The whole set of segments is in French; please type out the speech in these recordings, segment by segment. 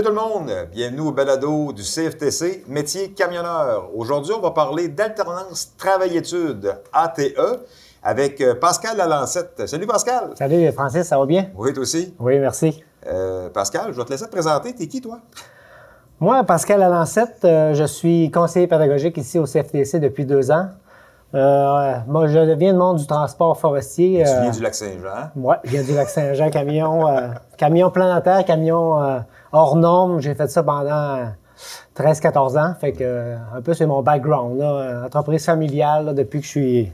Salut tout le monde, bienvenue au balado du CFTC, métier camionneur. Aujourd'hui, on va parler d'alternance travail-études, ATE, avec euh, Pascal Lalancette. Salut Pascal. Salut Francis, ça va bien? Oui, toi aussi. Oui, merci. Euh, Pascal, je vais te laisser te présenter. T'es qui, toi? Moi, Pascal Lalancette, euh, je suis conseiller pédagogique ici au CFTC depuis deux ans. Euh, moi, je viens du monde du transport forestier. Tu viens du Lac-Saint-Jean. Oui, je viens du Lac-Saint-Jean, camion, camion planétaire, camion hors norme. J'ai fait ça pendant 13-14 ans. Fait que, euh, un peu, c'est mon background. Là, Euh, entreprise familiale là, depuis que je suis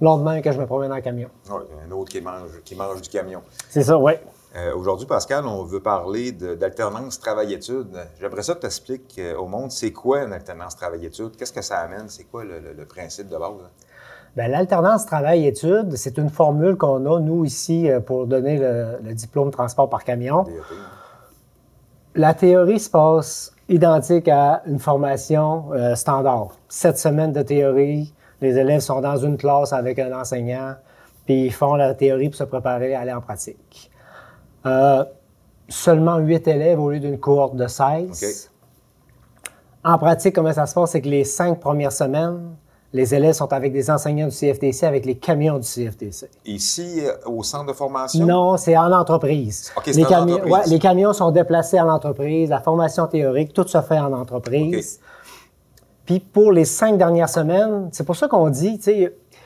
longtemps que je me promène en camion. Oui, un autre qui mange, qui mange du camion. C'est ça, oui. Euh, Aujourd'hui, Pascal, on veut parler d'alternance travail-études. J'aimerais ça que tu expliques euh, au monde, c'est quoi une alternance travail-études? Qu'est-ce que ça amène? C'est quoi le, le- le principe de base? hein? Bien, l'alternance travail-études, c'est une formule qu'on a, nous, ici, pour donner le, le diplôme de transport par camion. DEP, hein? La théorie se passe identique à une formation euh, standard. Sept semaines de théorie, les élèves sont dans une classe avec un enseignant, puis ils font la théorie pour se préparer à aller en pratique. Euh, seulement huit élèves au lieu d'une cohorte de 16. En pratique, comment ça se passe? C'est que les cinq premières semaines, les élèves sont avec des enseignants du CFTC, avec les camions du CFTC. Ici, euh, au centre de formation? Non, c'est en entreprise. OK, c'est les, en camions, entreprise. ouais, les camions sont déplacés en entreprise, la formation théorique, tout se fait en entreprise. Puis pour les cinq dernières semaines, c'est pour ça qu'on dit, tu sais, tu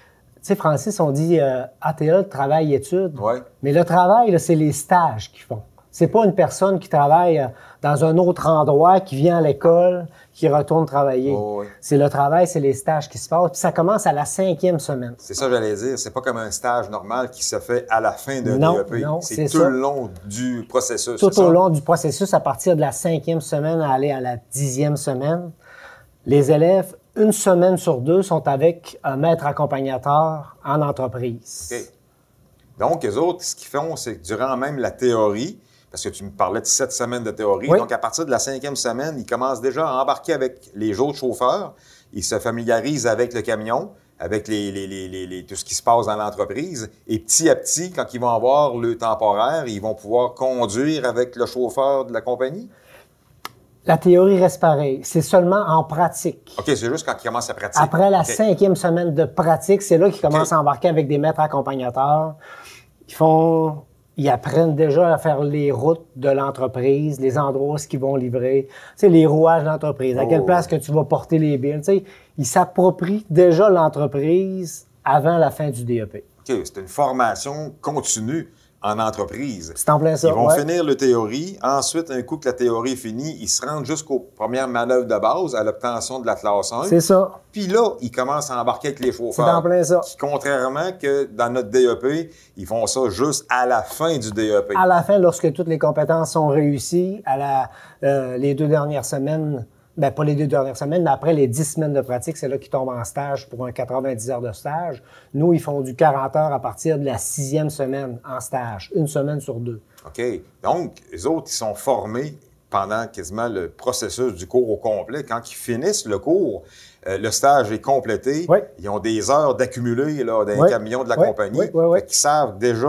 sais, Francis, on dit euh, ATE, travail, études. Ouais. Mais le travail, c'est les stages qu'ils font. C'est pas une personne qui travaille euh, dans un autre endroit, qui vient à l'école, qui retourne travailler. Oh, oui. C'est le travail, c'est les stages qui se passent. Puis ça commence à la cinquième semaine. C'est ça que j'allais dire. C'est pas comme un stage normal qui se fait à la fin d'un Non, DEP. non, c'est tout ça. le long du processus. tout au ça? long du processus, à partir de la cinquième semaine à aller à la dixième semaine, les élèves, une semaine sur deux, sont avec un maître accompagnateur en entreprise. Donc, les autres, ce qu'ils font, c'est que durant même la théorie, parce que tu me parlais de sept semaines de théorie, Oui. donc à partir de la cinquième semaine, ils commencent déjà à embarquer avec les autres chauffeurs. Ils se familiarisent avec le camion, avec les, les- les- les- les- tout ce qui se passe dans l'entreprise. Et petit à petit, quand ils vont avoir le temporaire, ils vont pouvoir conduire avec le chauffeur de la compagnie. La théorie reste pareille. C'est seulement en pratique. OK, c'est juste quand ils commencent à pratiquer. Après la cinquième semaine de pratique, c'est là qu'ils commencent à embarquer avec des maîtres accompagnateurs. Ils font, ils apprennent déjà à faire les routes de l'entreprise, les endroits où ils vont livrer, tu sais, les rouages de l'entreprise, à quelle Oh. place que tu vas porter les billes. Tu sais, ils s'approprient déjà l'entreprise avant la fin du DEP. OK, c'est une formation continue en entreprise. C'est en plein ça. Ils vont ouais. finir le théorie. Ensuite, un coup que la théorie est finie, ils se rendent jusqu'aux premières manœuvres de base, à l'obtention de la classe 1. C'est ça. Puis là, ils commencent à embarquer avec les chauffeurs. C'est en plein ça. Qui, contrairement que dans notre DEP, ils font ça juste à la fin du DEP. À la fin, lorsque toutes les compétences sont réussies, à la, euh, les deux dernières semaines, ben pas les deux dernières semaines, mais après les 10 semaines de pratique, c'est là qu'ils tombent en stage pour un 90 heures de stage. Nous, ils font du 40 heures à partir de la sixième semaine en stage, une semaine sur deux. OK. Donc, les autres, ils sont formés pendant quasiment le processus du cours au complet. Quand ils finissent le cours, euh, le stage est complété. Oui. Ils ont des heures d'accumuler là, dans les Oui. camions de la Oui, compagnie. qu'ils savent déjà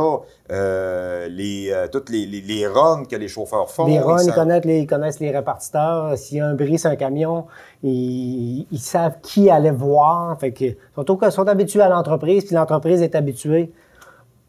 euh, les, euh, toutes les, les, les runs que les chauffeurs font. les runs, ils savent- connaissent les, ils connaissent les répartiteurs. S'il y a un bris sur un camion, ils, ils savent qui aller voir. Fait que, ils sont, habitués à l'entreprise, puis l'entreprise est habituée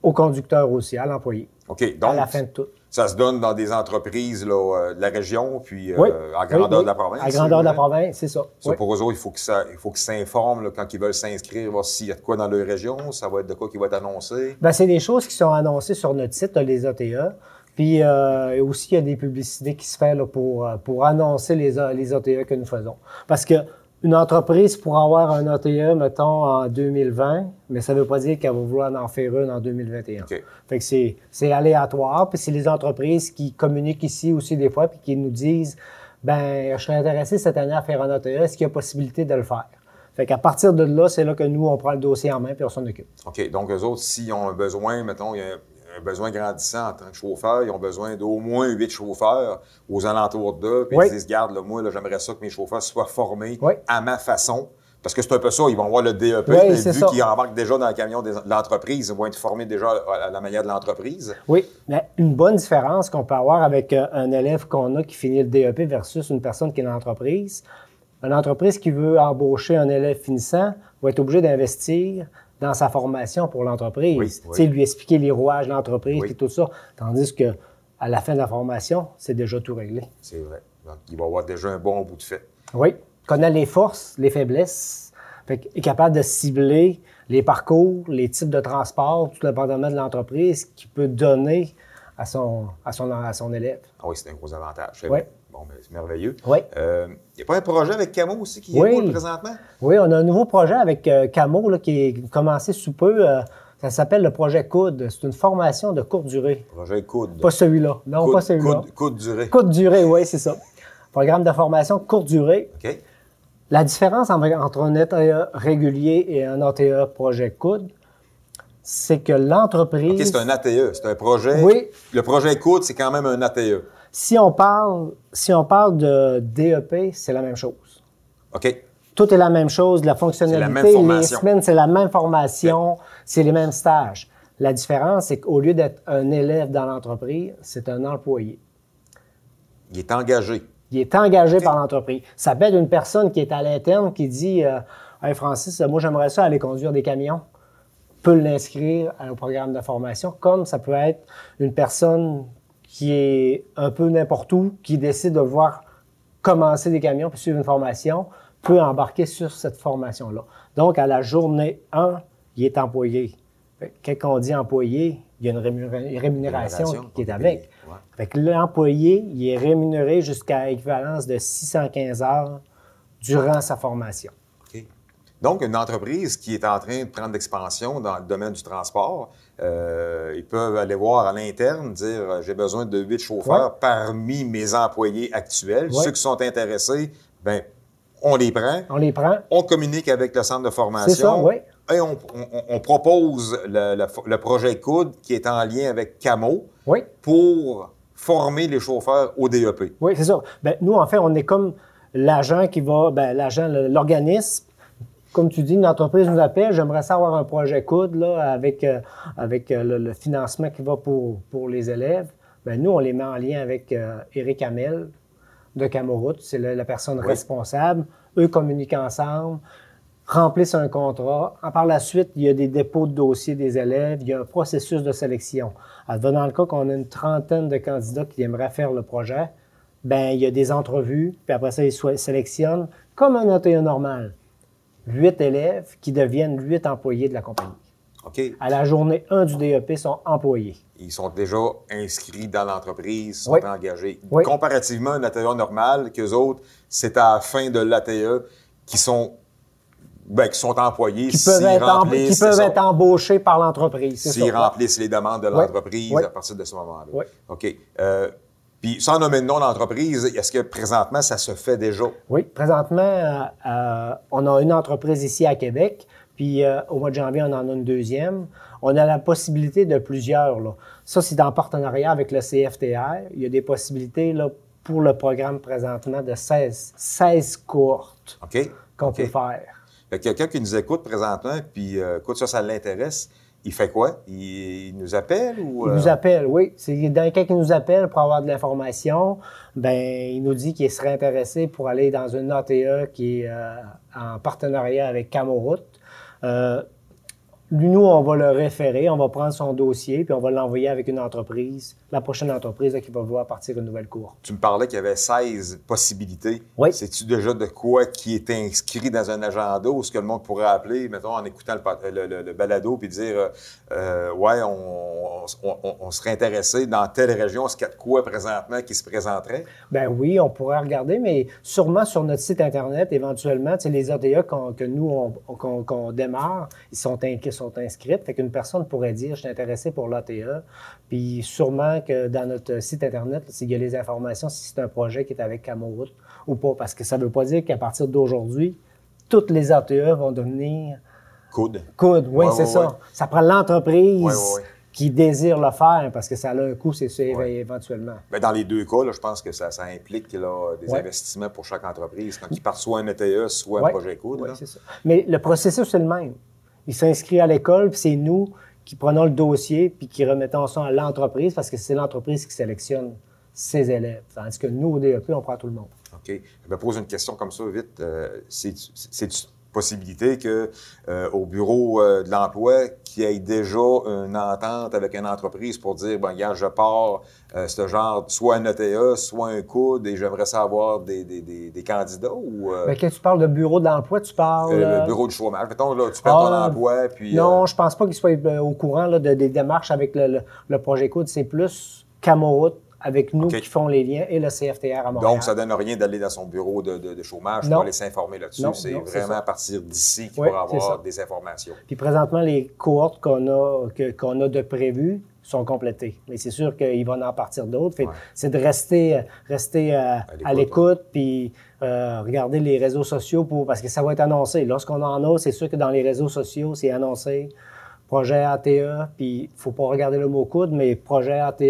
au conducteur aussi, à l'employé, OK. à Donc, la fin de tout. Ça se donne dans des entreprises là, euh, de la région, puis euh, Oui. à grandeur Oui, oui. de la province. À grandeur de la province, c'est ça. Ça, pour eux autres, il faut qu'ils sa- il faut qu'ils s'informent quand ils veulent s'inscrire, voir s'il y a de quoi dans leur région, ça va être de quoi qui va être annoncé. Ben, c'est des choses qui sont annoncées sur notre site, les ATA. Puis euh, aussi, il y a des publicités qui se font là, pour, euh, pour annoncer les, les ATA que nous faisons. Parce que une entreprise pourra avoir un ATA, mettons, en 2020, mais ça ne veut pas dire qu'elle va vouloir en faire une en 2021. OK. Fait que c'est, c'est aléatoire. Puis c'est les entreprises qui communiquent ici aussi des fois, puis qui nous disent, ben, je serais intéressé cette année à faire un ATA, est-ce qu'il y a possibilité de le faire? Fait qu'à partir de là, c'est là que nous, on prend le dossier en main puis on s'en occupe. OK. Donc, eux autres, s'ils ont un besoin, mettons, il y a un besoin grandissant en tant que chauffeur, ils ont besoin d'au moins huit chauffeurs aux alentours d'eux, puis Oui. ils disent, garde, là, moi, là, j'aimerais ça que mes chauffeurs soient formés Oui. à ma façon Parce que c'est un peu ça, ils vont voir le DEP, Oui, mais vu qu'ils embarquent déjà dans le camion de l'entreprise, ils vont être formés déjà à la manière de l'entreprise. Oui, mais une bonne différence qu'on peut avoir avec euh, un élève qu'on a qui finit le DEP versus une personne qui est dans l'entreprise. Une entreprise qui veut embaucher un élève finissant va être obligé d'investir dans sa formation pour l'entreprise. Oui, lui expliquer les rouages de l'entreprise Oui. et tout ça. Tandis que à la fin de la formation, c'est déjà tout réglé. C'est vrai. Donc, il va avoir déjà un bon bout de fait. Oui, connaît les forces, les faiblesses, fait est capable de cibler les parcours, les types de transport, tout dépendamment de l'entreprise, qu'il peut donner à son, à son, à son élève. Ah oui, c'est un gros avantage. Oui. vrai. Bon, c'est merveilleux. Oui. Euh, Il n'y a pas un projet avec Camo aussi qui Oui. est présentement? Oui, on a un nouveau projet avec euh, Camo là, qui est commencé sous peu. euh, ça s'appelle le projet COUD. C'est une formation de courte durée. Projet coude. Pas celui-là. Non, coude, pas celui-là. coude, coude durée. Courte durée, oui, c'est ça. Programme de formation courte durée. OK. La différence en- entre un ATA régulier et un ATA projet COUD, c'est que l'entreprise. OK, c'est un ATE. C'est un projet. Oui. Le projet coude, c'est quand même un. ATE. Si on parle, si on parle de DEP, c'est la même chose. OK. Tout est la même chose, la fonctionnalité, même les semaines, c'est la même formation, c'est les mêmes stages. La différence, c'est qu'au lieu d'être un élève dans l'entreprise, c'est un employé. Il est engagé. Il est engagé par l'entreprise. Ça peut être une personne qui est à l'interne qui dit euh, Hey Francis, moi j'aimerais ça aller conduire des camions. Peut l'inscrire au programme de formation, comme ça peut être une personne qui est un peu n'importe où, qui décide de voir commencer des camions puis suivre une formation, peut embarquer sur cette formation-là. Donc, à la journée 1, il est employé. Quand on dit employé, il y a une rémunéra- rémunération Rémunération qui est avec. paye, ouais. Fait que l'employé, il est rémunéré jusqu'à équivalence de 615 heures durant sa formation. Donc, une entreprise qui est en train de prendre l'expansion dans le domaine du transport, euh, ils peuvent aller voir à l'interne, dire euh, j'ai besoin de huit chauffeurs Ouais. parmi mes employés actuels. Ouais. Ceux qui sont intéressés, ben, on les prend, On les prend. on communique avec le centre de formation. C'est ça, oui. Et on, on- on propose le, le- le projet COUD qui est en lien avec Camo Oui, pour former les chauffeurs au DEP. oui, c'est ça. Ben, nous, en fait, on est comme l'agent qui va, ben, l'agent, l'organisme. Comme tu dis, une entreprise nous appelle, j'aimerais savoir un projet COUD là, avec, euh, avec euh, le, le financement qui va pour, pour les élèves. Ben, nous, on les met en lien avec euh, Éric Hamel de Camoroute. C'est la, la personne Oui. responsable. Eux communiquent ensemble, remplissent un contrat. En par la suite, il y a des dépôts de dossiers des élèves. Il y a un processus de sélection. Advenant le cas qu'on a une trentaine de candidats qui aimeraient faire le projet, ben il y a des entrevues, puis après ça, ils sélectionnent comme un ATA normal. Huit élèves qui deviennent huit employés de la compagnie. À la journée 1 du DEP, sont employés. Ils sont déjà inscrits dans l'entreprise, sont Oui. engagés. Oui. Comparativement à un ATE normal, qu'eux autres, c'est à la fin de l'ATE qui sont, ben, qui sont employés Qui peuvent, être, em- remplissent, qui peuvent c'est ça, être embauchés par l'entreprise. s'ils remplissent les demandes de l'entreprise Oui. à partir de ce moment-là. Oui. OK. Euh, puis, sans nommer de nom d'entreprise, est-ce que présentement, ça se fait déjà? Oui, présentement, euh, euh, on a une entreprise ici à Québec, puis euh, au mois de janvier, on en a une deuxième. On a la possibilité de plusieurs. Là. Ça, c'est en partenariat avec le CFTR. Il y a des possibilités là, pour le programme présentement de 16, 16 cohortes OK? qu'on peut faire. Fait que Quelqu'un qui nous écoute présentement, puis euh, écoute, ça, ça l'intéresse, il fait quoi? Il, il nous appelle ou... Il euh, nous appelle, oui. C'est dans quelqu'un qui nous appelle pour avoir de l'information. Ben, il nous dit qu'il serait intéressé pour aller dans une ATE qui est euh, en partenariat avec Camoroute. Euh, nous, on va le référer, on va prendre son dossier, puis on va l'envoyer avec une entreprise, la prochaine entreprise là, qui va vouloir partir une nouvelle cour. Tu me parlais qu'il y avait 16 possibilités. Oui. Sais-tu déjà de quoi qui est inscrit dans un agenda ou ce que le monde pourrait appeler, mettons, en écoutant le, le- le- le balado, puis dire euh, euh, Ouais, on, on- on- on serait intéressé dans telle région, est-ce qu'il y a de quoi présentement qui se présenterait? Ben oui, on pourrait regarder, mais sûrement sur notre site Internet, éventuellement, les ATA qu'on- que nous, on, qu'on, qu'on démarre, ils sont, in- sont inscrits. Fait qu'une personne pourrait dire, je suis intéressé pour l'ATA. Puis sûrement que dans notre site Internet, il y a les informations si c'est un projet qui est avec Camoroute ou pas. Parce que ça ne veut pas dire qu'à partir d'aujourd'hui, toutes les ATA vont devenir Coude. COUD. Oui, Ouais, c'est ouais, ça. ouais. Ça prend l'entreprise qui désirent le faire parce que ça a un coût, c'est sûr, éventuellement. Bien, dans les deux cas, là, je pense que ça, ça implique là, des investissements pour chaque entreprise. Quand ils partent soit un ETE, soit un projet COUD. Oui, c'est ça. Mais le processus, c'est le même. Il s'inscrit à l'école, puis c'est nous qui prenons le dossier puis qui remettons ça à l'entreprise parce que c'est l'entreprise qui sélectionne ses élèves. Tandis que nous, au DEP, on prend tout le monde. OK. Je me pose une question comme ça vite. Euh, c'est possibilité que euh, au bureau euh, de l'emploi qu'il y ait déjà une entente avec une entreprise pour dire bon gars je pars euh, ce genre soit un ETA soit un coude et j'aimerais savoir des, des, des, candidats ou Mais quand tu parles de bureau de l'emploi tu parles le bureau du chômage. Mettons là tu perds ton ah, emploi puis non je pense pas qu'ils soient au courant là, de, des démarches avec le, le, projet coude. C'est plus Camoroute avec nous qui font les liens et le CFTR à Montréal. Donc, ça ne donne rien d'aller dans son bureau de, chômage pour aller s'informer là-dessus. C'est vraiment à partir d'ici qu'il pourra avoir des informations. Puis présentement, les cohortes qu'on a, qu'on a de prévues sont complétées. Mais c'est sûr qu'il va en partir d'autres. C'est de rester, rester euh, à l'écoute, puis euh, regarder les réseaux sociaux pour, parce que ça va être annoncé. Lorsqu'on en a, c'est sûr que dans les réseaux sociaux, c'est annoncé projet ATE, puis il ne faut pas regarder le mot coude, mais projet ATE,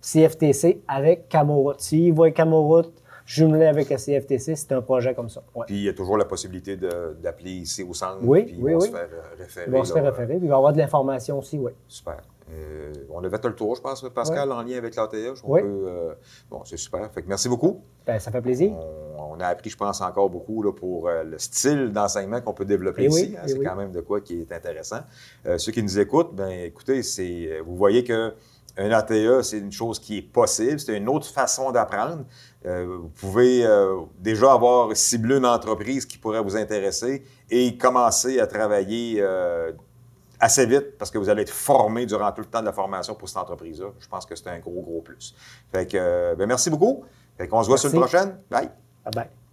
CFTC avec Camoroute. S'ils voient Camoroute jumelé avec le CFTC, c'est un projet comme ça. Puis il y a toujours la possibilité d'appeler ici au centre, oui, puis oui, vont se faire euh, référer. Vont se faire référer, puis il va y avoir de l'information aussi, oui. Super. Euh, on a fait le tour, je pense, Pascal, en lien avec l'ATE. Oui. Euh, bon, c'est super. Fait que merci beaucoup. Bien, ça fait plaisir. On, a appris, je pense, encore beaucoup là, pour euh, le style d'enseignement qu'on peut développer eh ici. Hein, eh c'est quand même de quoi qui est intéressant. ceux qui nous écoutent, ben écoutez, c'est, vous voyez que un ATE, c'est une chose qui est possible, c'est une autre façon d'apprendre. vous pouvez déjà avoir ciblé une entreprise qui pourrait vous intéresser et commencer à travailler assez vite parce que vous allez être formé durant tout le temps de la formation pour cette entreprise-là. Je pense que c'est un gros, gros plus. Fait que, euh, ben merci beaucoup. Fait qu'on se voit sur une prochaine. Bye. Bye bye.